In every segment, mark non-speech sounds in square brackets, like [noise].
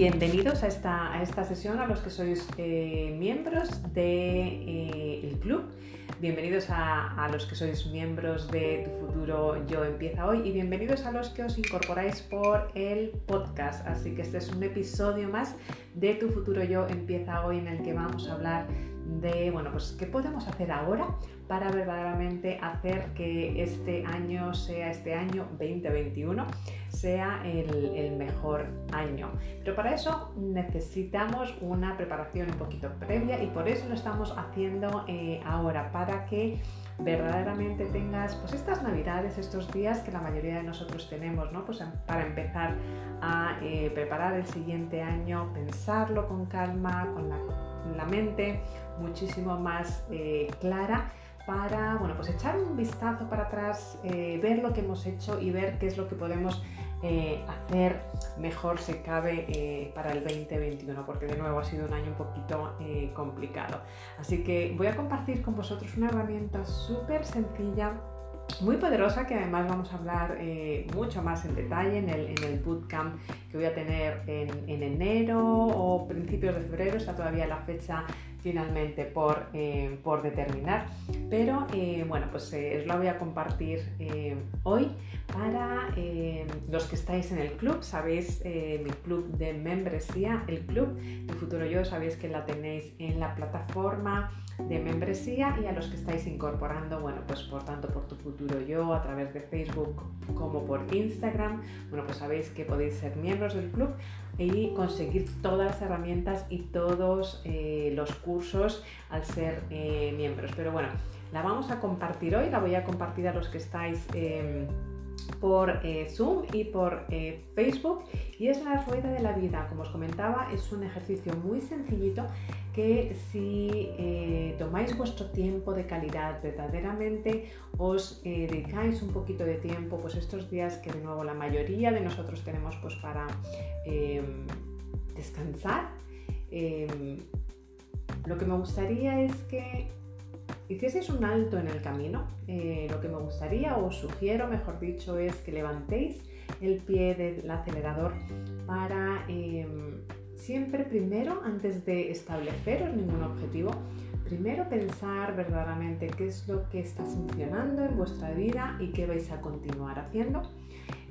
Bienvenidos a esta, a esta sesión a los que sois eh, miembros del de, eh, club. Bienvenidos a, a, los que sois miembros de Tu Futuro Yo Empieza Hoy y bienvenidos a los que os incorporáis por el podcast. Así que este es un episodio más de Tu Futuro Yo Empieza Hoy en el que vamos a hablar de, bueno, pues qué podemos hacer ahora para verdaderamente hacer que este año sea este año 2021 sea el, mejor año. Pero para eso necesitamos una preparación un poquito previa y por eso lo estamos haciendo eh, ahora, para que verdaderamente tengas pues estas navidades, estos días que la mayoría de nosotros tenemos, ¿no? Pues em, para empezar a eh, preparar el siguiente año, pensarlo con calma, con la, mente muchísimo más eh, clara para bueno, pues echar un vistazo para atrás, ver lo que hemos hecho y ver qué es lo que podemos eh, hacer mejor se cabe eh, para el 2021, porque de nuevo ha sido un año un poquito eh, complicado. Así que voy a compartir con vosotros una herramienta súper sencilla muy poderosa que además vamos a hablar mucho más en detalle en el, bootcamp que voy a tener en, en, enero o principios de febrero, está todavía la fecha finalmente por, por determinar, pero bueno, pues os la voy a compartir hoy para eh, los que estáis en el club, sabéis eh, mi club de membresía, el club de Futuro Yo, sabéis que la tenéis en la plataforma de membresía y a los que estáis incorporando, bueno, pues por tanto por tu futuro yo a través de Facebook como por Instagram, bueno, pues sabéis que podéis ser miembros del club y conseguir todas las herramientas y todos eh, los cursos al ser miembros. Pero bueno, la vamos a compartir hoy, la voy a compartir a los que estáis em, por eh, Zoom y por eh, Facebook y es la rueda de la vida. Como os comentaba, es un ejercicio muy sencillito que si eh, tomáis vuestro tiempo de calidad, verdaderamente os dedicáis un poquito de tiempo, pues estos días que de nuevo la mayoría de nosotros tenemos pues para descansar, lo que me gustaría es que hicieseis un alto en el camino, eh, lo que me gustaría o sugiero, mejor dicho, es que levantéis el pie del acelerador para em, siempre primero, antes de estableceros ningún objetivo, primero pensar verdaderamente qué es lo que está funcionando en vuestra vida y qué vais a continuar haciendo.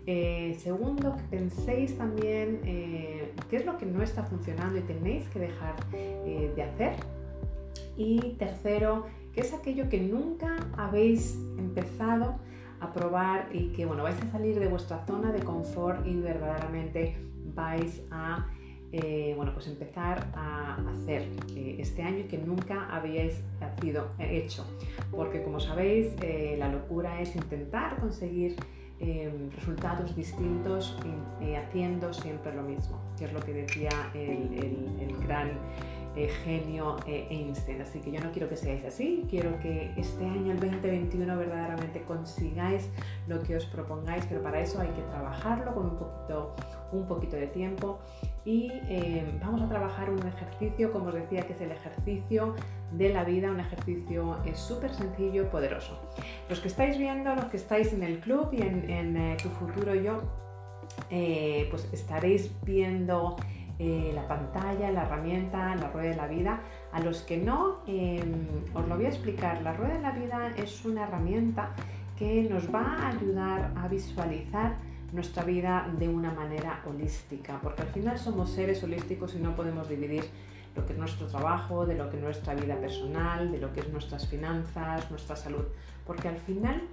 Eh, segundo, que penséis también eh, qué es lo que no está funcionando y tenéis que dejar de hacer. Y tercero, que es aquello que nunca habéis empezado a probar y que bueno, vais a salir de vuestra zona de confort y verdaderamente vais a eh, bueno, pues empezar a hacer eh, este año que nunca habíais hecho. Porque como sabéis, eh, la locura es intentar conseguir resultados distintos haciendo siempre lo mismo, que es lo que decía el gran eh, genio eh, Einstein. Así que yo no quiero que seáis así, quiero que este año, el 2021, verdaderamente consigáis lo que os propongáis, pero para eso hay que trabajarlo con un poquito, un poquito de tiempo. Y eh, vamos a trabajar un ejercicio, como os decía, que es el ejercicio de la vida, un ejercicio súper sencillo, poderoso. Los que estáis viendo, los que estáis en el club y en, en tu futuro yo, pues estaréis viendo eh, la pantalla, la herramienta, la rueda de la vida. A los que no, em, os lo voy a explicar. La rueda de la vida es una herramienta que nos va a ayudar a visualizar nuestra vida de una manera holística, porque al final somos seres holísticos y no podemos dividir lo que es nuestro trabajo, de lo que es nuestra vida personal, de lo que es nuestras finanzas, nuestra salud, porque al final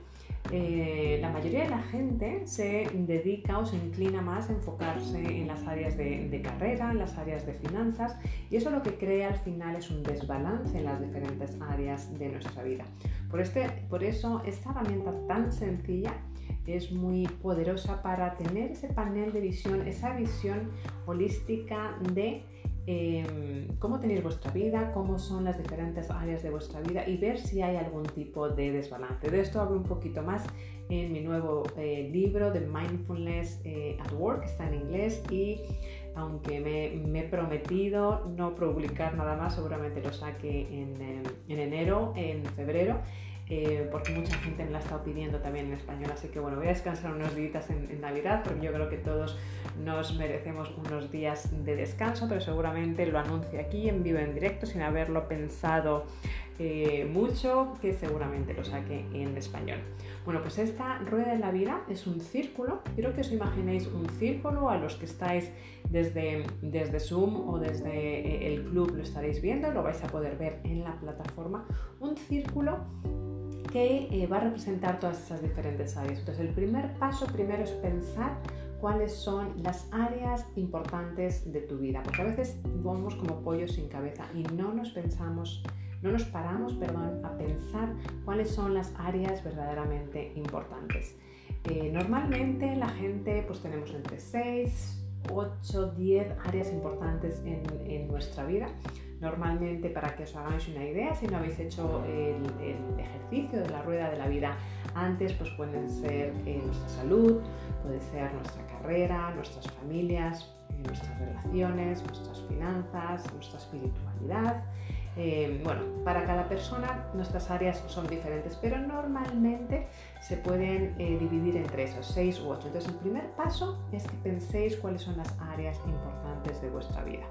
eh, la mayoría de la gente se dedica o se inclina más a enfocarse en las áreas de, carrera, en las áreas de finanzas, y eso lo que crea al final es un desbalance en las diferentes áreas de nuestra vida. Por, este, por eso esta herramienta tan sencilla es muy poderosa para tener ese panel de visión, esa visión holística de Em, cómo tenéis vuestra vida, cómo son las diferentes áreas de vuestra vida y ver si hay algún tipo de desbalance. De esto hablo un poquito más en mi nuevo eh, libro de Mindfulness eh, at Work, está en inglés y aunque me, he prometido no publicar nada más, seguramente lo saque en, en enero, en febrero. Eh, porque mucha gente me la ha estado pidiendo también en español. Así que bueno, voy a descansar unos días en, Navidad, porque yo creo que todos nos merecemos unos días de descanso, pero seguramente lo anuncio aquí en vivo, en directo, sin haberlo pensado eh, mucho, que seguramente lo saque en español. Bueno, pues esta rueda de la vida es un círculo. Quiero que os imaginéis un círculo a los que estáis desde, desde Zoom o desde eh, el club lo estaréis viendo, lo vais a poder ver en la plataforma. Un círculo que eh, va a representar todas esas diferentes áreas. Entonces, el primer paso primero es pensar cuáles son las áreas importantes de tu vida, porque a veces vamos como pollos sin cabeza y no nos pensamos no nos paramos, perdón, a pensar cuáles son las áreas verdaderamente importantes. Eh, normalmente la gente pues tenemos entre 6, 8, 10 áreas importantes en, nuestra vida. Normalmente, para que os hagáis una idea, si no habéis hecho el, ejercicio de la rueda de la vida antes, pues pueden ser eh, nuestra salud, puede ser nuestra carrera, nuestras familias, eh, nuestras relaciones, nuestras finanzas, nuestra espiritualidad, eh, bueno, para cada persona nuestras áreas son diferentes, pero normalmente se pueden eh, dividir entre esos seis u ocho. Entonces, el primer paso es que penséis cuáles son las áreas importantes de vuestra vida.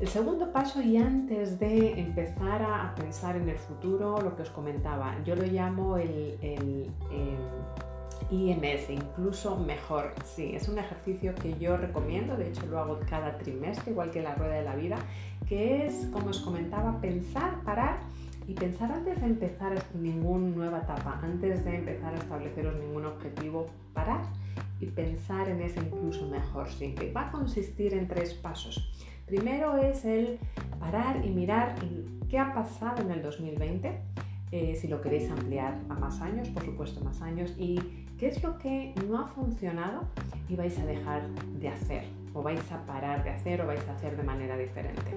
El segundo paso, y antes de empezar a pensar en el futuro, lo que os comentaba, yo lo llamo el, el IMS, incluso mejor. Sí, es un ejercicio que yo recomiendo, de hecho lo hago cada trimestre, igual que la rueda de la vida, que es, como os comentaba, pensar, parar y pensar antes de empezar ninguna nueva etapa, antes de empezar a estableceros ningún objetivo, parar y pensar en ese incluso mejor siempre. Va a consistir en tres pasos. Primero es el parar y mirar qué ha pasado en el 2020, eh, si lo queréis ampliar a más años, por supuesto más años, y qué es lo que no ha funcionado y vais a dejar de hacer, o vais a parar de hacer, o vais a hacer de manera diferente.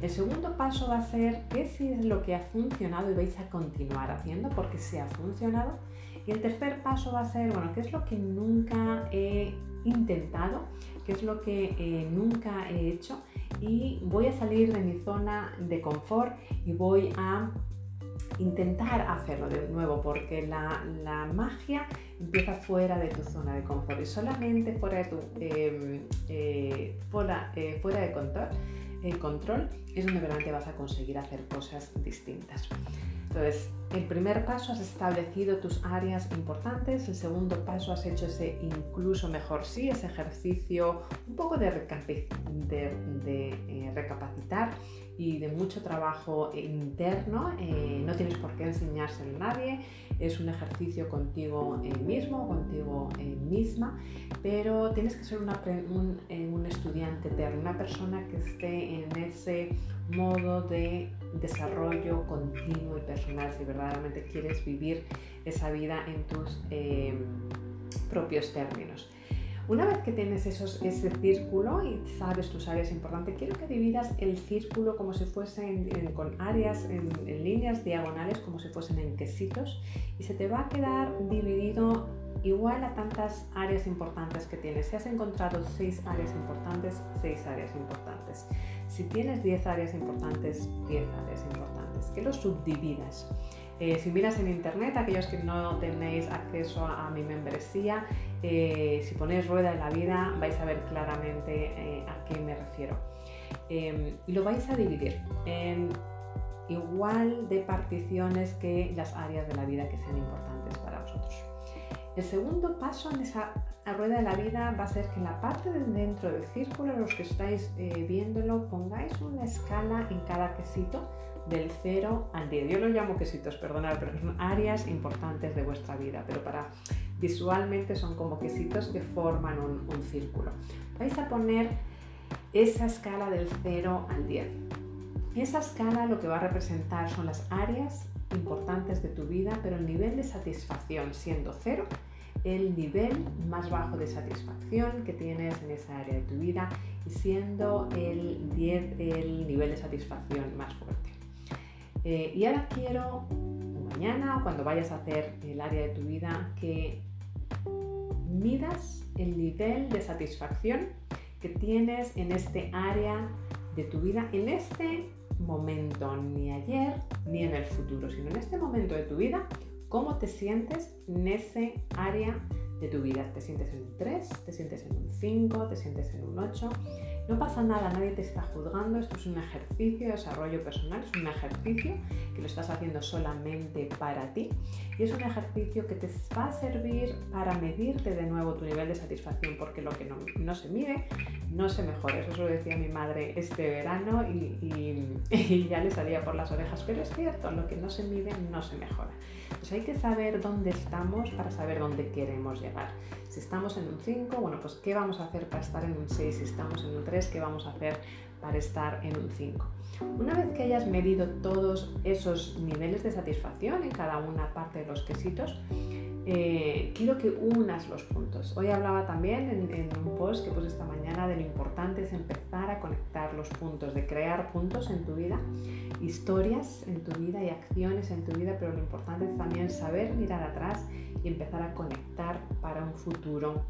El segundo paso va a ser qué es lo que ha funcionado y vais a continuar haciendo porque se ha funcionado. Y el tercer paso va a ser, bueno, qué es lo que nunca he intentado, qué es lo que eh, nunca he hecho y voy a salir de mi zona de confort y voy a intentar hacerlo de nuevo porque la, magia empieza fuera de tu zona de confort y solamente fuera de tu em, eh, fuera, eh, fuera de control el control es donde realmente vas a conseguir hacer cosas distintas. Entonces, el primer paso has establecido tus áreas importantes, el segundo paso has hecho ese incluso mejor sí, ese ejercicio un poco de, eh, recapacitar y de mucho trabajo interno. Eh, no tienes por qué enseñárselo a nadie, es un ejercicio contigo mismo, contigo misma, pero tienes que ser un, un estudiante eterno, una persona que esté en ese modo de desarrollo continuo y personal si verdaderamente quieres vivir esa vida en tus propios términos. Una vez que tienes esos, ese círculo y sabes tus áreas importantes, quiero que dividas el círculo como si fuesen con áreas en, líneas diagonales, como si fuesen en quesitos, y se te va a quedar dividido igual a tantas áreas importantes que tienes. Si has encontrado seis áreas importantes, seis áreas importantes. Si tienes 10 áreas importantes, 10 áreas importantes. Que los subdividas. Eh, si miras en internet, aquellos que no tenéis acceso a, mi membresía, eh, si ponéis rueda de la vida, vais a ver claramente eh, a qué me refiero. Em, lo vais a dividir en igual de particiones que las áreas de la vida que sean importantes para vosotros. El segundo paso en esa rueda de la vida va a ser que en la parte de dentro del círculo, los que estáis viéndolo, pongáis una escala en cada quesito del 0 al 10. Yo lo llamo quesitos, perdonad, pero son áreas importantes de vuestra vida, pero para visualmente son como quesitos que forman un, círculo. Vais a poner esa escala del 0 al 10. Esa escala lo que va a representar son las áreas importantes de tu vida, pero el nivel de satisfacción siendo cero, el nivel más bajo de satisfacción que tienes en esa área de tu vida y siendo el 10 el nivel de satisfacción más fuerte. Eh, y ahora quiero, mañana, cuando vayas a hacer el área de tu vida, que midas el nivel de satisfacción que tienes en este área de tu vida, en este momento, ni ayer, ni en el futuro, sino en este momento de tu vida, cómo te sientes en ese área de tu vida. ¿Te sientes en un 3? ¿Te sientes en un 5? ¿Te sientes en un 8? No pasa nada, nadie te está juzgando, esto es un ejercicio de desarrollo personal, es un ejercicio que lo estás haciendo solamente para ti y es un ejercicio que te va a servir para medirte de nuevo tu nivel de satisfacción porque lo que no, se mide no se mejora. Eso lo decía mi madre este verano y, [laughs] y ya le salía por las orejas, pero es cierto, lo que no se mide no se mejora. Pues hay que saber dónde estamos para saber dónde queremos llegar. Si estamos en un 5, bueno, pues ¿qué vamos a hacer para estar en un 6? Si estamos en un 3, ¿qué vamos a hacer para estar en un 5? Una vez que hayas medido todos esos niveles de satisfacción en cada una parte de los quesitos, eh, quiero que unas los puntos. Hoy hablaba también en, un post que puse esta mañana de lo importante es empezar a conectar los puntos, de crear puntos en tu vida, historias en tu vida y acciones en tu vida, pero lo importante es también saber mirar atrás y empezar a conectar para un futuro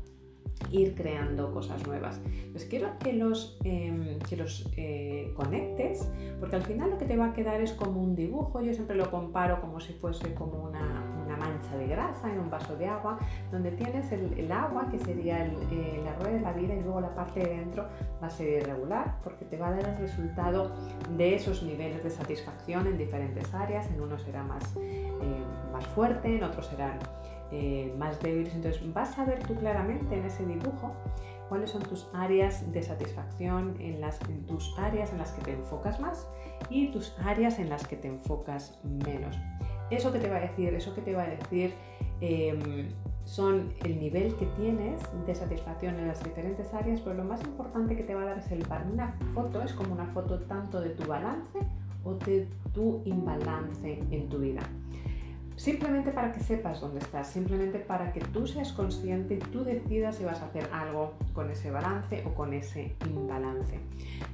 ir creando cosas nuevas. Pues quiero que los, em, que los eh, conectes, porque al final lo que te va a quedar es como un dibujo, yo siempre lo comparo como si fuese como una, mancha de grasa en un vaso de agua, donde tienes el, agua, que sería eh, la rueda de la vida, y luego la parte de dentro va a ser irregular, porque te va a dar el resultado de esos niveles de satisfacción en diferentes áreas, en uno será más, eh, más fuerte, en otro serán eh, más débiles. Entonces vas a ver tú claramente en ese dibujo cuáles son tus áreas de satisfacción, en las, tus áreas en las que te enfocas más y tus áreas en las que te enfocas menos. Eso que te va a decir, eso que te va a decir em, son el nivel que tienes de satisfacción en las diferentes áreas, pero lo más importante que te va a dar es el Una foto es como una foto tanto de tu balance o de tu imbalance en tu vida. Simplemente para que sepas dónde estás, simplemente para que tú seas consciente y tú decidas si vas a hacer algo con ese balance o con ese imbalance.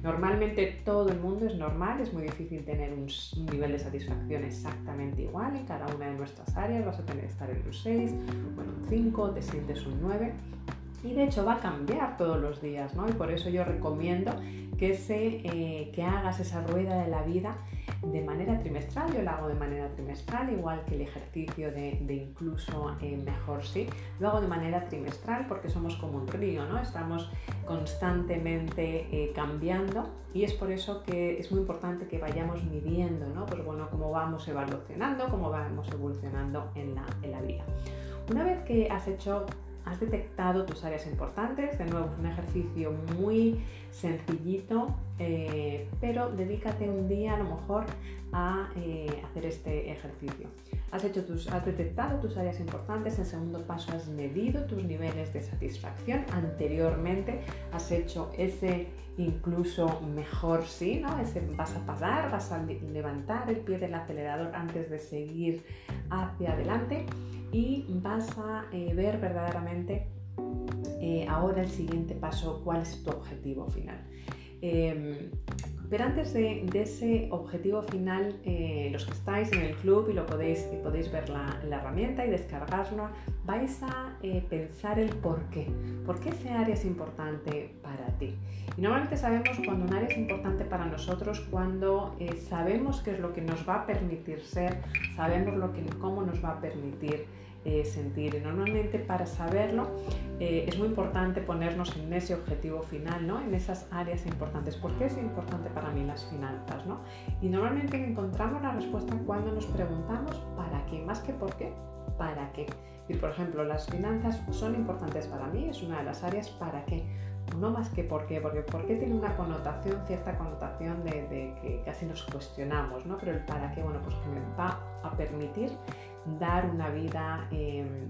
Normalmente todo el mundo es normal, es muy difícil tener un, nivel de satisfacción exactamente igual en cada una de nuestras áreas, vas a tener que estar en un 6 o en un 5, te sientes un 9 y de hecho va a cambiar todos los días, ¿no? Y por eso yo recomiendo que, se, eh, que hagas esa rueda de la vida de manera trimestral. Yo lo hago de manera trimestral, igual que el ejercicio de, incluso eh, mejor sí. Lo hago de manera trimestral porque somos como un río, ¿no? Estamos constantemente eh, cambiando y es por eso que es muy importante que vayamos midiendo, ¿no? Pues bueno, cómo vamos evolucionando, cómo vamos evolucionando en la, en la vida. Una vez que has hecho has detectado tus áreas importantes, de nuevo es un ejercicio muy sencillito, eh, pero dedícate un día a lo mejor a eh, hacer este ejercicio. Has, hecho tus, has detectado tus áreas importantes, en segundo paso has medido tus niveles de satisfacción, anteriormente has hecho ese incluso mejor sí, ¿no? Vas a parar, vas a levantar el pie del acelerador antes de seguir hacia adelante y vas a eh, ver verdaderamente eh, ahora el siguiente paso, cuál es tu objetivo final. Em, pero antes de, ese objetivo final, eh, los que estáis en el club y lo podéis, podéis ver la, herramienta y descargarla, vais a pensar el por qué. ¿Por qué ese área es importante para ti? Y normalmente sabemos cuando un área es importante para nosotros, cuando sabemos qué es lo que nos va a permitir ser, sabemos lo que, cómo nos va a permitir eh, sentir. Normalmente para saberlo eh, es muy importante ponernos en ese objetivo final, ¿no? en esas áreas importantes. ¿Por qué es importante para mí las finanzas? ¿no? Y normalmente encontramos la respuesta cuando nos preguntamos para qué, más que por qué, para qué. Y por ejemplo, las finanzas son importantes para mí, es una de las áreas para qué no más que por qué, porque por qué tiene una connotación, cierta connotación de, que casi nos cuestionamos, ¿no? Pero el para qué, bueno, pues que me va a permitir dar una vida em,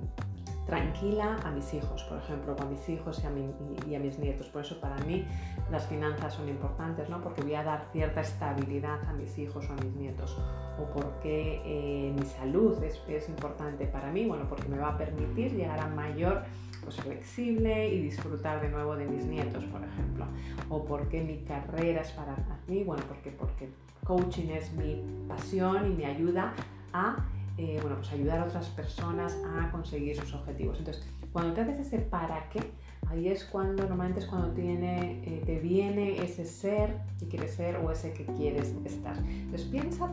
tranquila a mis hijos, por ejemplo, o a mis hijos y a, mis nietos. Por eso para mí las finanzas son importantes, ¿no? Porque voy a dar cierta estabilidad a mis hijos o a mis nietos. O porque eh, mi salud es, es importante para mí, bueno, porque me va a permitir llegar a mayor pues, flexible y disfrutar de nuevo de mis nietos, por ejemplo. O porque mi carrera es para mí, bueno, porque, porque coaching es mi pasión y me ayuda a eh, bueno, pues ayudar a otras personas a conseguir sus objetivos. Entonces, cuando te haces ese para qué, ahí es cuando normalmente es cuando tiene, eh, te viene ese ser que quieres ser o ese que quieres estar. Entonces piensa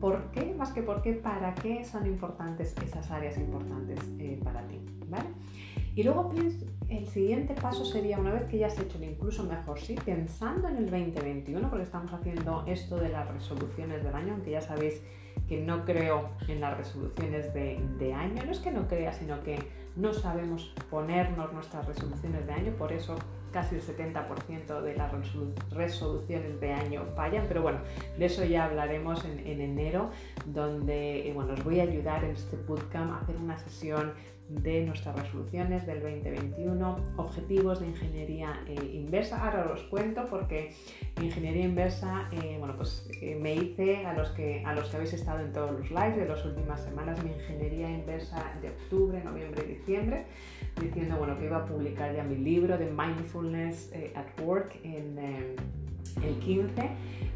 por qué, más que por qué, para qué son importantes esas áreas importantes eh, para ti. ¿vale? Y luego el siguiente paso sería, una vez que ya has hecho el incluso mejor sí, pensando en el 2021, porque estamos haciendo esto de las resoluciones del año, aunque ya sabéis que no creo en las resoluciones de, año, no es que no crea, sino que no sabemos ponernos nuestras resoluciones de año, por eso casi el 70% de las resoluciones de año fallan, pero bueno, de eso ya hablaremos en, enero, donde eh, bueno, os voy a ayudar en este bootcamp a hacer una sesión de nuestras resoluciones del 2021, objetivos de ingeniería eh, inversa. Ahora os cuento porque ingeniería inversa, eh, bueno, pues me hice a los, que, a los que habéis estado en todos los lives de las últimas semanas, mi ingeniería inversa de octubre, noviembre y diciembre diciendo bueno, que iba a publicar ya mi libro de Mindfulness eh, at Work en eh, el 15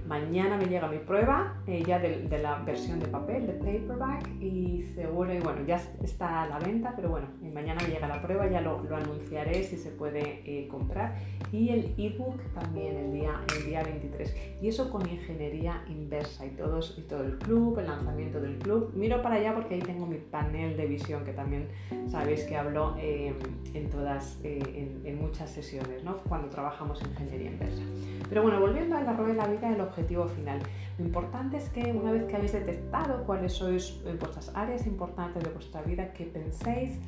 Mañana me llega mi prueba eh, ya de, la versión de papel, de paperback, y seguro, y bueno, ya está a la venta, pero bueno, mañana me llega la prueba, ya lo, anunciaré si se puede eh, comprar. Y el ebook también el día, el día 23. Y eso con ingeniería inversa y, todos, todo el club, el lanzamiento del club. Miro para allá porque ahí tengo mi panel de visión que también sabéis que hablo eh, en todas, en, en, muchas sesiones, ¿no? cuando trabajamos en ingeniería inversa. Pero bueno, volviendo a la rueda de la vida, el objetivo final. Lo importante es que una vez que habéis detectado cuáles sois eh, vuestras áreas importantes de vuestra vida, que penséis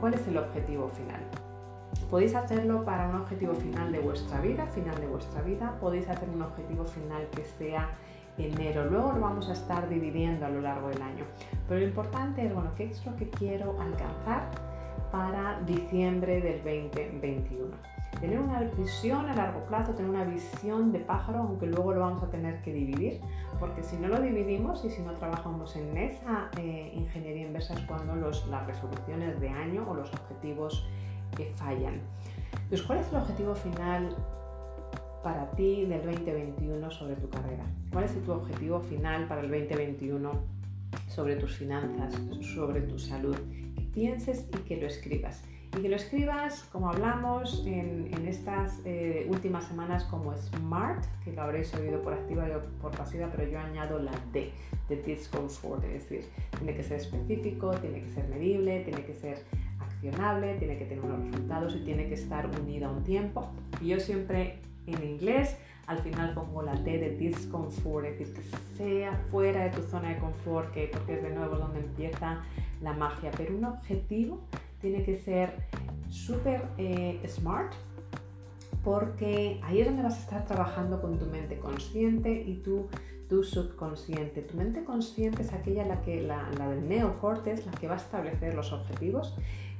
cuál es el objetivo final. Podéis hacerlo para un objetivo final de vuestra vida, final de vuestra vida. Podéis hacer un objetivo final que sea enero. Luego lo vamos a estar dividiendo a lo largo del año. Pero lo importante es, bueno, ¿qué es lo que quiero alcanzar para diciembre del 2021? Tener una visión a largo plazo, tener una visión de pájaro, aunque luego lo vamos a tener que dividir, porque si no lo dividimos y si no trabajamos en esa eh, ingeniería inversa es cuando las resoluciones de año o los objetivos que fallan. Entonces, ¿cuál es el objetivo final para ti del 2021 sobre tu carrera? ¿Cuál es tu objetivo final para el 2021 sobre tus finanzas, sobre tu salud? Que pienses y que lo escribas y que lo escribas, como hablamos en, estas eh, últimas semanas, como SMART, que lo habréis oído por activa y por pasiva, pero yo añado la D, de This Goes es decir, tiene que ser específico, tiene que ser medible, tiene que ser accionable, tiene que tener unos resultados y tiene que estar unido a un tiempo. Y yo siempre en inglés al final pongo la T de discomfort, es decir, que sea fuera de tu zona de confort, que, porque es de nuevo donde empieza la magia, pero un objetivo tiene que ser súper eh, smart porque ahí es donde vas a estar trabajando con tu mente consciente y tu, tu subconsciente. Tu mente consciente es aquella la, que, la, la del neocortes, la que va a establecer los objetivos,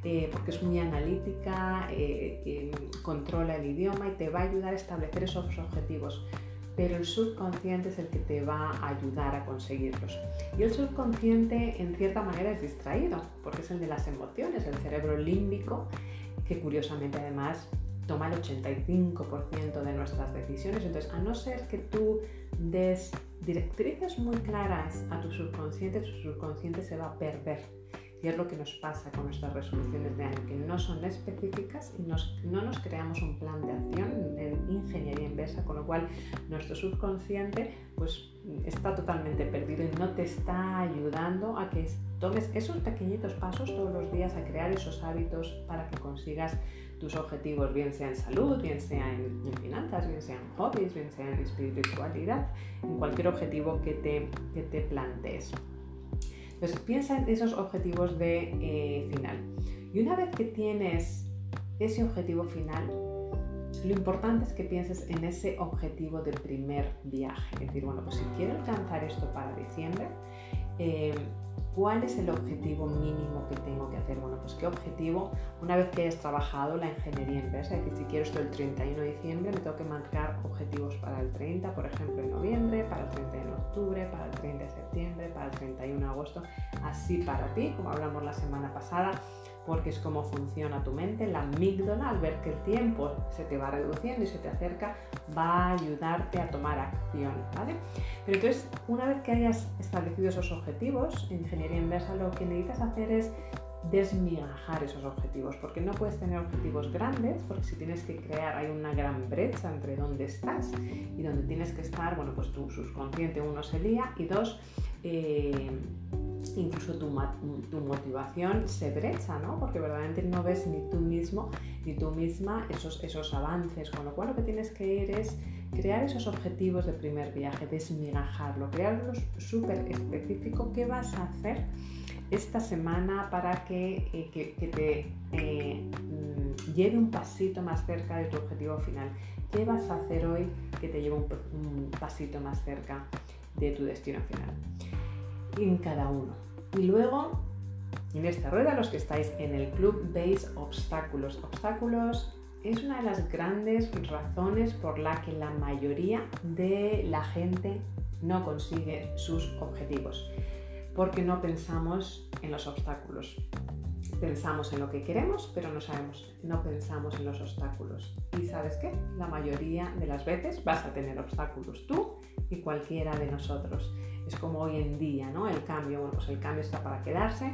eh, porque es muy analítica, eh, controla el idioma y te va a ayudar a establecer esos objetivos pero el subconsciente es el que te va a ayudar a conseguirlos. Y el subconsciente en cierta manera es distraído, porque es el de las emociones, el cerebro límbico, que curiosamente además toma el 85% de nuestras decisiones. Entonces, a no ser que tú des directrices muy claras a tu subconsciente, tu subconsciente se va a perder y es lo que nos pasa con nuestras resoluciones de año, que no son específicas y no nos creamos un plan de acción en ingeniería inversa, con lo cual nuestro subconsciente pues, está totalmente perdido y no te está ayudando a que tomes esos pequeñitos pasos todos los días a crear esos hábitos para que consigas tus objetivos, bien sea en salud, bien sea en, finanzas, bien sea en hobbies, bien sea en espiritualidad, en cualquier objetivo que te, que te plantees. Entonces piensa en esos objetivos de eh, final. Y una vez que tienes ese objetivo final, lo importante es que pienses en ese objetivo de primer viaje. Es decir, bueno, pues si quiero alcanzar esto para diciembre, eh, ¿Cuál es el objetivo mínimo que tengo que hacer? Bueno, pues qué objetivo, una vez que hayas trabajado la ingeniería inversa, es decir, si quiero esto el 31 de diciembre, me tengo que marcar objetivos para el 30, por ejemplo, en noviembre, para el 31 de octubre, para el 30 de septiembre, para el 31 de agosto, así para ti, como hablamos la semana pasada, porque es como funciona tu mente. La amígdala, al ver que el tiempo se te va reduciendo y se te acerca, va a ayudarte a tomar acción, ¿vale? Pero entonces, una vez que hayas establecido esos objetivos, en ingeniería inversa lo que necesitas hacer es desmigajar esos objetivos, porque no puedes tener objetivos grandes, porque si tienes que crear hay una gran brecha entre dónde estás y dónde tienes que estar, bueno, pues tu subconsciente uno se lía y dos, eh, incluso tu, motivación se brecha, ¿no? Porque verdaderamente no ves ni tú mismo ni tú misma esos, avances, con lo cual lo que tienes que ir es crear esos objetivos de primer viaje, desmigajarlo, crearlos súper específico, ¿qué vas a hacer? esta semana para que, eh, te eh, mm, lleve un pasito más cerca de tu objetivo final. ¿Qué vas a hacer hoy que te lleve un, pasito más cerca de tu destino final? En cada uno. Y luego, en esta rueda, los que estáis en el club, veis obstáculos. Obstáculos es una de las grandes razones por la que la mayoría de la gente no consigue sus objetivos porque no pensamos en los obstáculos. Pensamos en lo que queremos, pero no sabemos, no pensamos en los obstáculos. Y sabes qué? La mayoría de las veces vas a tener obstáculos tú y cualquiera de nosotros. Es como hoy en día, ¿no? El cambio, bueno, pues el cambio está para quedarse,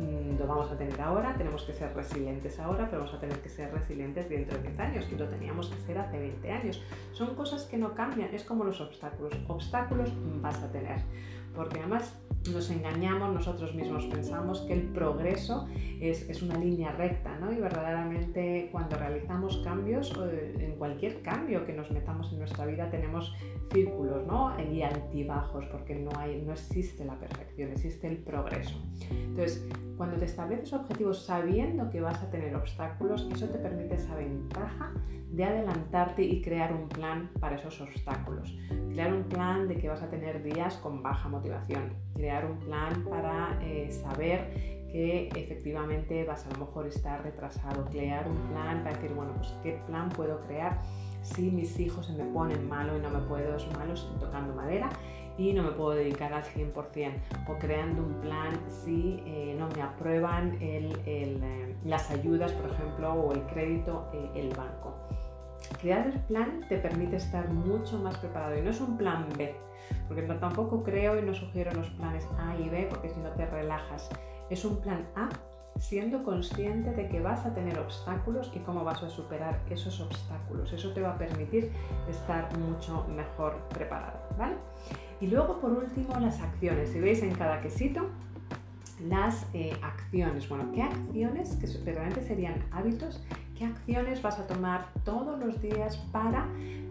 mm, lo vamos a tener ahora, tenemos que ser resilientes ahora, pero vamos a tener que ser resilientes dentro de 10 años y lo teníamos que ser hace 20 años. Son cosas que no cambian, es como los obstáculos. Obstáculos vas a tener, porque además nos engañamos nosotros mismos, pensamos que el progreso es, una línea recta, ¿no? Y verdaderamente cuando realizamos cambios, en cualquier cambio que nos metamos en nuestra vida, tenemos círculos, ¿no? Y altibajos, porque no, hay, no existe la perfección, existe el progreso. Entonces, cuando te estableces objetivos sabiendo que vas a tener obstáculos, eso te permite esa ventaja de adelantarte y crear un plan para esos obstáculos. Crear un plan de que vas a tener días con baja motivación. Crear un plan para eh, saber que efectivamente vas a lo mejor estar retrasado. Crear un plan para decir, bueno, pues qué plan puedo crear si mis hijos se me ponen malo y no me puedo, es malo, estoy tocando madera y no me puedo dedicar al 100%. O creando un plan si eh, no me aprueban eh, las ayudas, por ejemplo, o el crédito, el banco. Crear el plan te permite estar mucho más preparado y no es un plan B, porque tampoco creo y no sugiero los planes A y B porque si no te relajas. Es un plan A siendo consciente de que vas a tener obstáculos y cómo vas a superar esos obstáculos. Eso te va a permitir estar mucho mejor preparado, ¿vale? Y luego, por último, las acciones. Si veis en cada quesito, las eh, acciones. Bueno, ¿qué acciones, que realmente serían hábitos, qué acciones vas a tomar todos los días para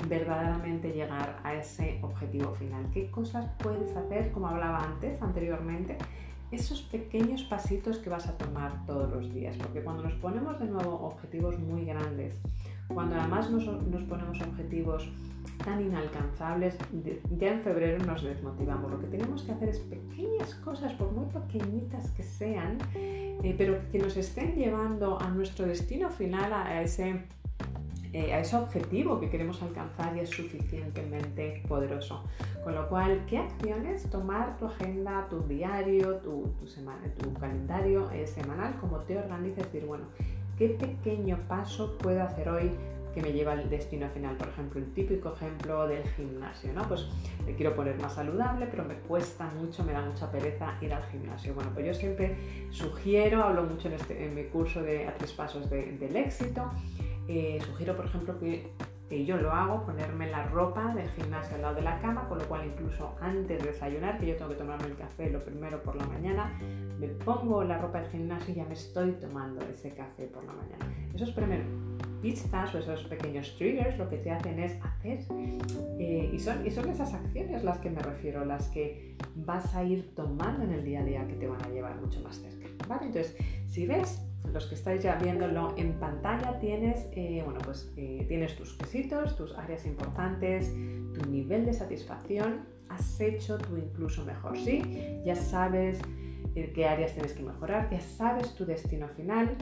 verdaderamente llegar a ese objetivo final? ¿Qué cosas puedes hacer, como hablaba antes, anteriormente? Esos pequeños pasitos que vas a tomar todos los días, porque cuando nos ponemos de nuevo objetivos muy grandes, cuando además nos, ponemos objetivos tan inalcanzables, ya en febrero nos desmotivamos. Lo que tenemos que hacer es pequeñas cosas, por muy pequeñitas que sean, eh, pero que nos estén llevando a nuestro destino final, a ese, eh, a ese objetivo que queremos alcanzar y es suficientemente poderoso. Con lo cual, ¿qué acciones? Tomar tu agenda, tu diario, tu, calendario eh, semanal, como te organices, decir, bueno, ¿qué pequeño paso puedo hacer hoy que me lleva al destino final. Por ejemplo, el típico ejemplo del gimnasio, ¿no? Pues me quiero poner más saludable, pero me cuesta mucho, me da mucha pereza ir al gimnasio. Bueno, pues yo siempre sugiero, hablo mucho en, este, mi curso de A tres pasos del éxito, sugiero, por ejemplo, que, yo lo hago, ponerme la ropa del gimnasio al lado de la cama, con lo cual incluso antes de desayunar, que yo tengo que tomarme el café lo primero por la mañana, me pongo la ropa del gimnasio y ya me estoy tomando ese café por la mañana. Eso es primero pistas o esos pequeños triggers lo que te hacen es hacer, eh, y, son, y son esas acciones las que me refiero, las que vas a ir tomando en el día a día que te van a llevar mucho más cerca. ¿vale? Entonces, si ves, los que estáis ya viéndolo en pantalla, tienes, eh, bueno, pues, eh, tienes tus quesitos, tus áreas importantes, tu nivel de satisfacción, has hecho tu incluso mejor, ¿sí? Ya sabes qué áreas tienes que mejorar, ya sabes tu destino final,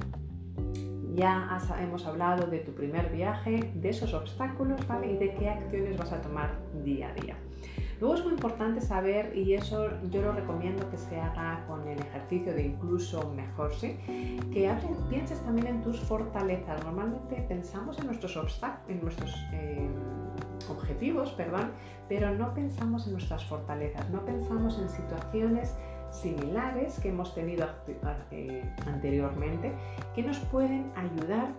ya hemos hablado de tu primer viaje, de esos obstáculos, ¿vale? Y de qué acciones vas a tomar día a día. Luego es muy importante saber, y eso yo lo recomiendo que se haga con el ejercicio de incluso mejor, ¿sí? que pienses también en tus fortalezas. Normalmente pensamos en nuestros obstáculos, en nuestros... Eh, objetivos, perdón, pero no pensamos en nuestras fortalezas, no pensamos en situaciones similares que hemos tenido eh, anteriormente que nos pueden ayudar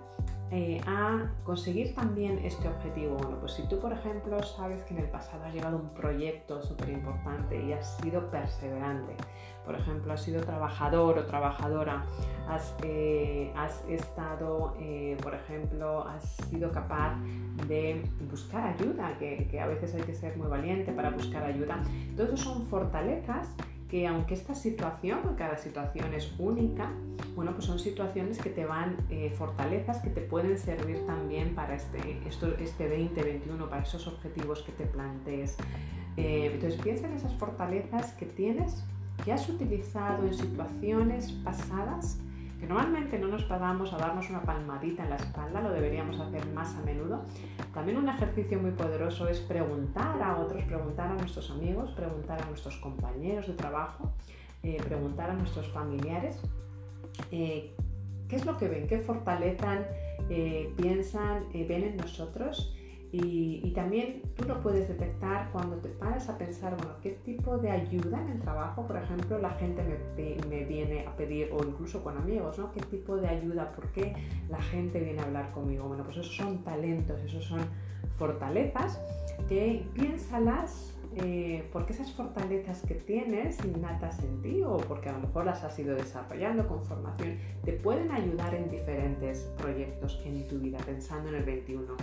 eh, a conseguir también este objetivo. Bueno, pues si tú, por ejemplo, sabes que en el pasado has llevado un proyecto súper importante y has sido perseverante, por ejemplo, has sido trabajador o trabajadora, has, eh, estado, por ejemplo, has sido capaz de buscar ayuda, que, que a veces hay que ser muy valiente para buscar ayuda. Todo eso son fortalezas que aunque esta situación, cada situación es única, bueno, pues son situaciones que te van, eh, fortalezas que te pueden servir también para este, este 2021, para esos objetivos que te plantees. Eh, entonces piensa en esas fortalezas que tienes, que has utilizado en situaciones pasadas que normalmente no nos pagamos a darnos una palmadita en la espalda, lo deberíamos hacer más a menudo. También un ejercicio muy poderoso es preguntar a otros, preguntar a nuestros amigos, preguntar a nuestros compañeros de trabajo, eh, preguntar a nuestros familiares eh, qué es lo que ven, qué fortalezan, eh, piensan, ven en nosotros y, también tú lo puedes detectar cuando te paras a pensar, bueno, qué tipo de ayuda en el trabajo, por ejemplo, la gente me, viene a pedir, o incluso con amigos, ¿no? ¿Qué tipo de ayuda? ¿Por qué la gente viene a hablar conmigo? Bueno, pues esos son talentos, esos son fortalezas que piénsalas eh, porque esas fortalezas que tienes innatas en ti o porque a lo mejor las has ido desarrollando con formación, te pueden ayudar en diferentes proyectos en tu vida, pensando en el 21.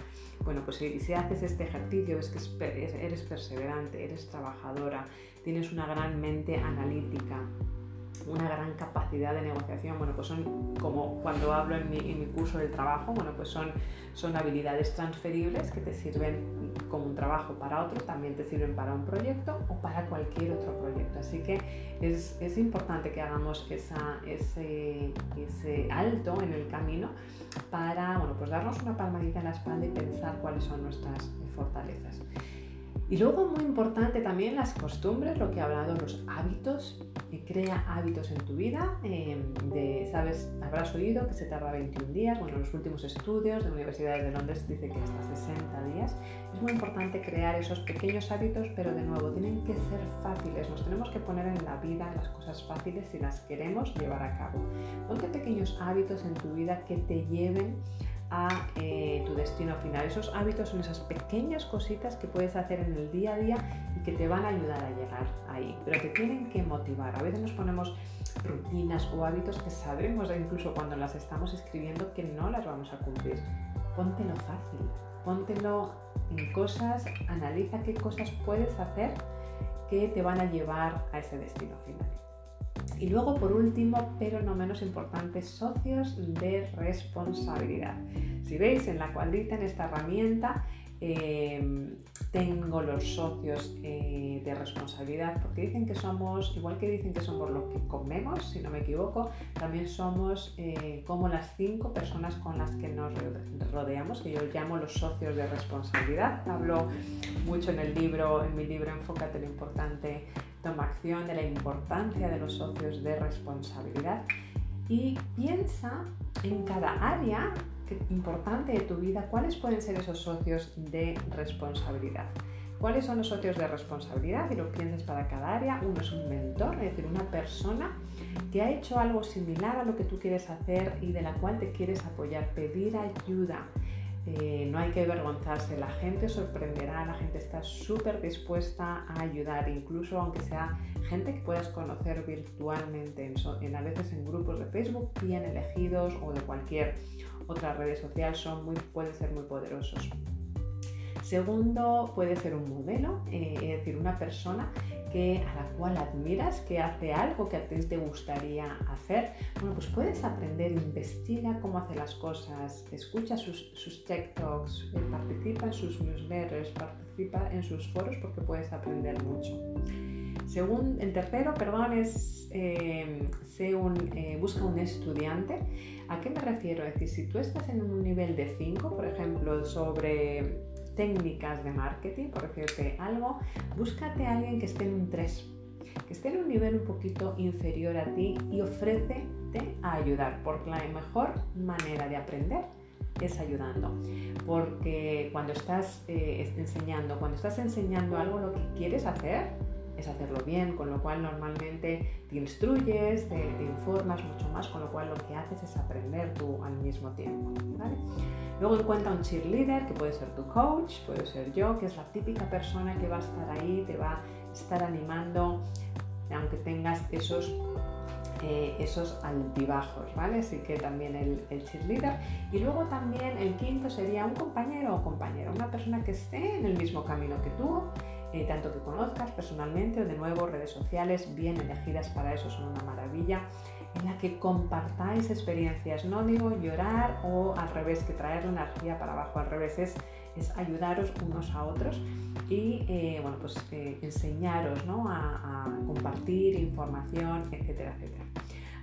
Bueno, pues si, si haces este ejercicio, ves que eres perseverante, eres trabajadora, tienes una gran mente analítica, una gran capacidad de negociación. Bueno, pues son como cuando hablo en mi, en mi, curso del trabajo, bueno, pues son, son habilidades transferibles que te sirven como un trabajo para otro, también te sirven para un proyecto o para cualquier otro proyecto. Así que es, es importante que hagamos ese, ese alto en el camino para, bueno, pues darnos una palmadita en la espalda y pensar cuáles son nuestras fortalezas. Y luego muy importante también las costumbres, lo que he hablado, los hábitos, que crea hábitos en tu vida. Em, de, Sabes, habrás oído que se tarda 21 días, bueno, los últimos estudios de la Universidad de Londres dice que hasta 60 días. Es muy importante crear esos pequeños hábitos, pero de nuevo, tienen que ser fáciles, nos tenemos que poner en la vida las cosas fáciles si las queremos llevar a cabo. Ponte pequeños hábitos en tu vida que te lleven a eh, tu destino final. Esos hábitos son esas pequeñas cositas que puedes hacer en el día a día y que te van a ayudar a llegar ahí, pero te tienen que motivar. A veces nos ponemos rutinas o hábitos que sabremos incluso cuando las estamos escribiendo que no las vamos a cumplir. Póntelo fácil, póntelo en cosas, analiza qué cosas puedes hacer que te van a llevar a ese destino final. Y luego, por último, pero no menos importante, socios de responsabilidad. Si veis en la cuadrita, en esta herramienta, eh, tengo los socios eh, de responsabilidad porque dicen que somos, igual que dicen que somos lo que comemos, si no me equivoco, también somos eh, como las cinco personas con las que nos rodeamos, que yo llamo los socios de responsabilidad. Hablo mucho en el libro, en mi libro Enfócate lo importante acción de la importancia de los socios de responsabilidad y piensa en cada área importante de tu vida cuáles pueden ser esos socios de responsabilidad. ¿Cuáles son los socios de responsabilidad? Y lo piensas para cada área. Uno es un mentor, es decir, una persona que ha hecho algo similar a lo que tú quieres hacer y de la cual te quieres apoyar, pedir ayuda, eh, no hay que avergonzarse, la gente sorprenderá, la gente está súper dispuesta a ayudar, incluso aunque sea gente que puedas conocer virtualmente, en, a veces en grupos de Facebook bien elegidos o de cualquier otra red social, son muy, pueden ser muy poderosos. Segundo, puede ser un modelo, eh, es decir, una persona que, a la cual admiras, que hace algo que a ti te gustaría hacer, bueno, pues puedes aprender, investiga cómo hace las cosas, escucha sus, sus TikToks, eh, participa en sus newsletters, participa en sus foros porque puedes aprender mucho. Según, el tercero, perdón, es un, eh, busca un estudiante. ¿A qué me refiero? Es decir, si tú estás en un nivel de 5, por ejemplo, sobre técnicas de marketing, por decirte algo, búscate a alguien que esté en un 3, que esté en un nivel un poquito inferior a ti y ofrécete a ayudar, porque la mejor manera de aprender es ayudando. Porque cuando estás eh, enseñando, cuando estás enseñando algo, lo que quieres hacer es hacerlo bien, con lo cual normalmente te instruyes, te, informas mucho más, con lo cual lo que haces es aprender tú al mismo tiempo. Luego encuentra un cheerleader, que puede ser tu coach, puede ser yo, que es la típica persona que va a estar ahí, te va a estar animando, aunque tengas esos eh, esos altibajos, ¿vale? Así que también el, el cheerleader. Y luego también el quinto sería un compañero o compañera, una persona que esté en el mismo camino que tú, eh, tanto que conozcas personalmente o de nuevo redes sociales bien elegidas para eso son una maravilla en la que compartáis experiencias. No digo llorar o al revés, que traer la energía para abajo, al revés es, es ayudaros unos a otros y eh, bueno, pues, eh, enseñaros ¿no? a, compartir información, etcétera, etcétera.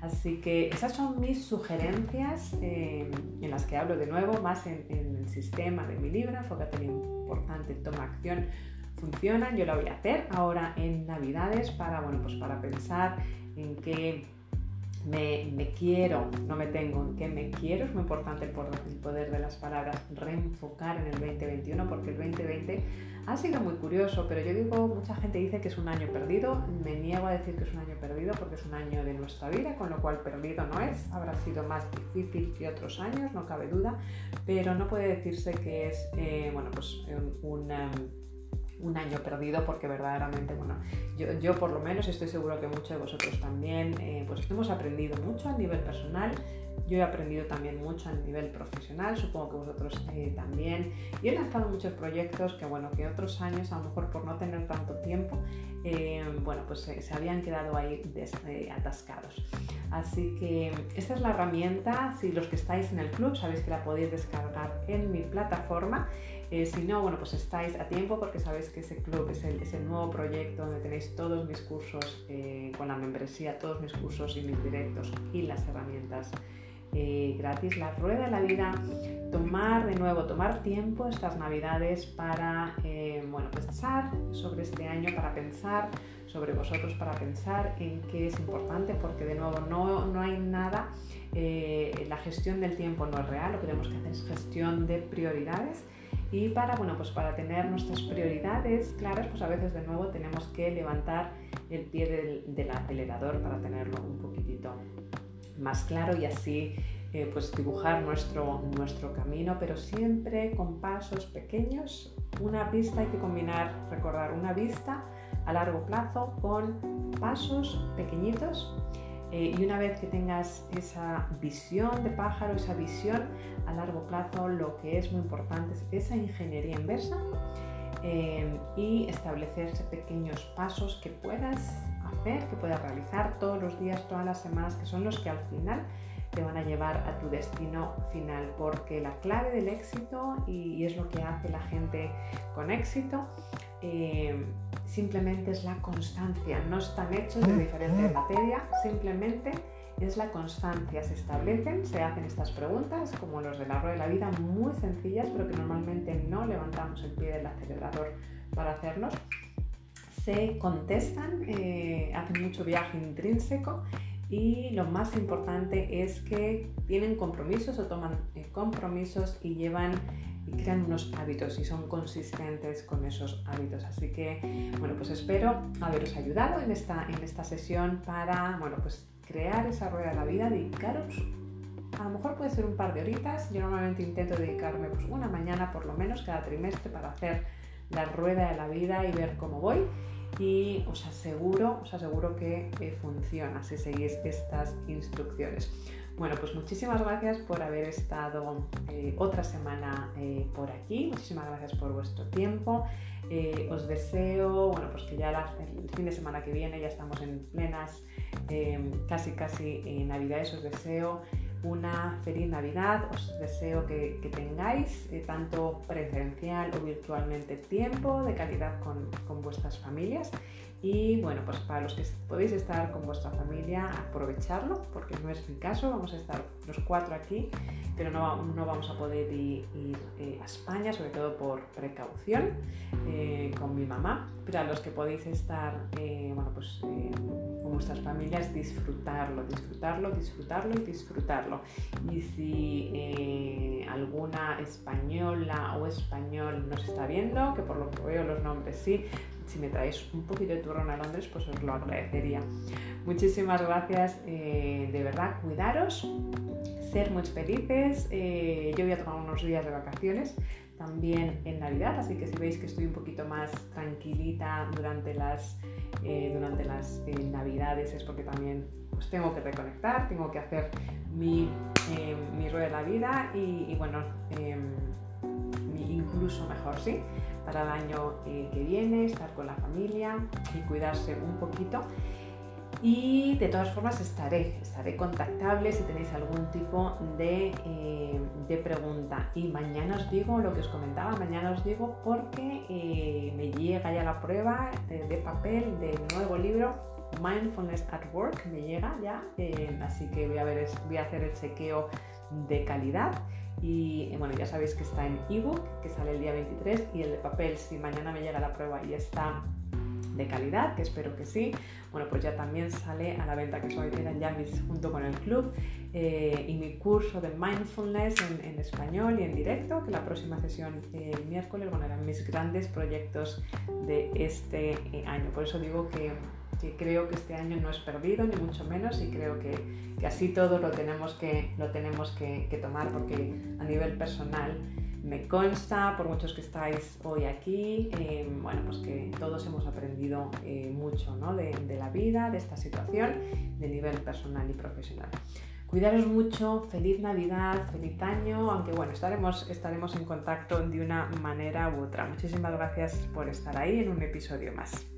Así que esas son mis sugerencias en las que hablo de nuevo, más en, el sistema de mi libro, enfócate en lo importante, toma acción, funcionan. Yo lo voy a hacer ahora en Navidades para, bueno, pues para pensar en qué me, quiero, no me tengo, en qué me quiero, es muy importante el poder, de las palabras, reenfocar en el 2021, porque el 2020 ha sido muy curioso, pero yo digo, mucha gente dice que es un año perdido, me niego a decir que es un año perdido porque es un año de nuestra vida, con lo cual perdido no es, habrá sido más difícil que otros años, no cabe duda, pero no puede decirse que es, eh, bueno, pues un, un año perdido porque verdaderamente, bueno, yo, yo, por lo menos estoy seguro que muchos de vosotros también, eh, pues hemos aprendido mucho a nivel personal, yo he aprendido también mucho a nivel profesional, supongo que vosotros eh, también, y he lanzado muchos proyectos que, bueno, que otros años, a lo mejor por no tener tanto tiempo, eh, bueno, pues se habían quedado ahí atascados. Así que esta es la herramienta, si los que estáis en el club sabéis que la podéis descargar en mi plataforma eh, si no, bueno, pues estáis a tiempo porque sabéis que ese club es el, nuevo proyecto donde tenéis todos mis cursos eh, con la membresía, todos mis cursos y mis directos y las herramientas eh, gratis. La rueda de la vida, tomar de nuevo, tomar tiempo estas navidades para, bueno, pensar sobre este año, para pensar sobre vosotros, para pensar en qué es importante, porque de nuevo no, no hay nada, la gestión del tiempo no es real, lo que tenemos que hacer es gestión de prioridades y para, bueno, pues para tener nuestras prioridades claras, pues a veces de nuevo tenemos que levantar el pie del, acelerador para tenerlo un poquitito más claro y así eh, pues dibujar nuestro, nuestro camino, pero siempre con pasos pequeños. Una vista hay que combinar, recordar una vista a largo plazo con pasos pequeñitos eh, y una vez que tengas esa visión de pájaro, esa visión a largo plazo, lo que es muy importante es esa ingeniería inversa eh, y establecerse pequeños pasos que puedas hacer, que puedas realizar todos los días, todas las semanas, que son los que al final te van a llevar a tu destino final, porque la clave del éxito, y, es lo que hace la gente con éxito, eh, simplemente es la constancia, no están hechos de diferente materia, simplemente es la constancia. Se establecen, se hacen estas preguntas, como los del árbol de la vida, muy sencillas, pero que normalmente no levantamos el pie del acelerador para hacernos. Se contestan, eh, hacen mucho viaje intrínseco y lo más importante es que tienen compromisos o toman eh, compromisos y llevan y crean unos hábitos y son consistentes con esos hábitos. Así que, bueno, pues espero haberos ayudado en esta, en esta sesión para, bueno, pues crear esa rueda de la vida, dedicaros, a lo mejor puede ser un par de horitas, yo normalmente intento dedicarme pues una mañana por lo menos cada trimestre para hacer la rueda de la vida y ver cómo voy y os aseguro, os aseguro que eh, funciona si seguís estas instrucciones. Bueno, pues muchísimas gracias por haber estado eh, otra semana eh, por aquí, muchísimas gracias por vuestro tiempo. Eh, os deseo, bueno, pues que ya el fin de semana que viene ya estamos en plenas, casi casi navidades, os deseo una feliz Navidad, os deseo que, tengáis tanto presencial o virtualmente tiempo de calidad con, con vuestras familias Y bueno, pues para los que podéis estar con vuestra familia, aprovecharlo, porque no es mi caso, vamos a estar los cuatro aquí, pero no, no vamos a poder ir, eh, a España, sobre todo por precaución, eh, con mi mamá. Pero a los que podéis estar, eh, bueno, pues con vuestras familias, disfrutarlo, disfrutarlo, disfrutarlo y disfrutarlo. Y si alguna española o español nos está viendo, que por lo que veo los nombres sí, si me traéis un poquito de turrón a Londres, pues os lo agradecería. Muchísimas gracias, eh, de verdad, cuidaros, ser muy felices. Eh, yo voy a tomar unos días de vacaciones también en Navidad, así que si veis que estoy un poquito más tranquilita durante las, eh, durante las Navidades es porque también pues, tengo que reconectar, tengo que hacer mi, mi rueda de la vida y, y bueno, em, incluso mejor, ¿sí? para el año eh, que viene, estar con la familia y cuidarse un poquito. Y de todas formas estaré, estaré contactable si tenéis algún tipo de, eh, de, pregunta. Y mañana os digo lo que os comentaba, mañana os digo porque eh, me llega ya la prueba de, papel del nuevo libro Mindfulness at Work, me llega ya, así que voy a, ver, voy a hacer el chequeo de calidad y eh, bueno, ya sabéis que está en ebook, que sale el día 23, y el de papel, si mañana me llega la prueba y está de calidad, que espero que sí, bueno, pues ya también sale a la venta, que soy eran ya mis, junto con el club, eh, y mi curso de mindfulness en, español y en directo, que la próxima sesión eh, el miércoles, bueno, eran mis grandes proyectos de este año. Por eso digo que creo que este año no es perdido, ni mucho menos, y creo que, así todo lo tenemos, que, lo tenemos que, tomar, porque a nivel personal me consta, por muchos que estáis hoy aquí, eh, bueno, pues que todos hemos aprendido eh, mucho ¿no? de, de la vida, de esta situación, de nivel personal y profesional. Cuidaros mucho, feliz Navidad, feliz año, aunque bueno, estaremos, estaremos en contacto de una manera u otra. Muchísimas gracias por estar ahí en un episodio más.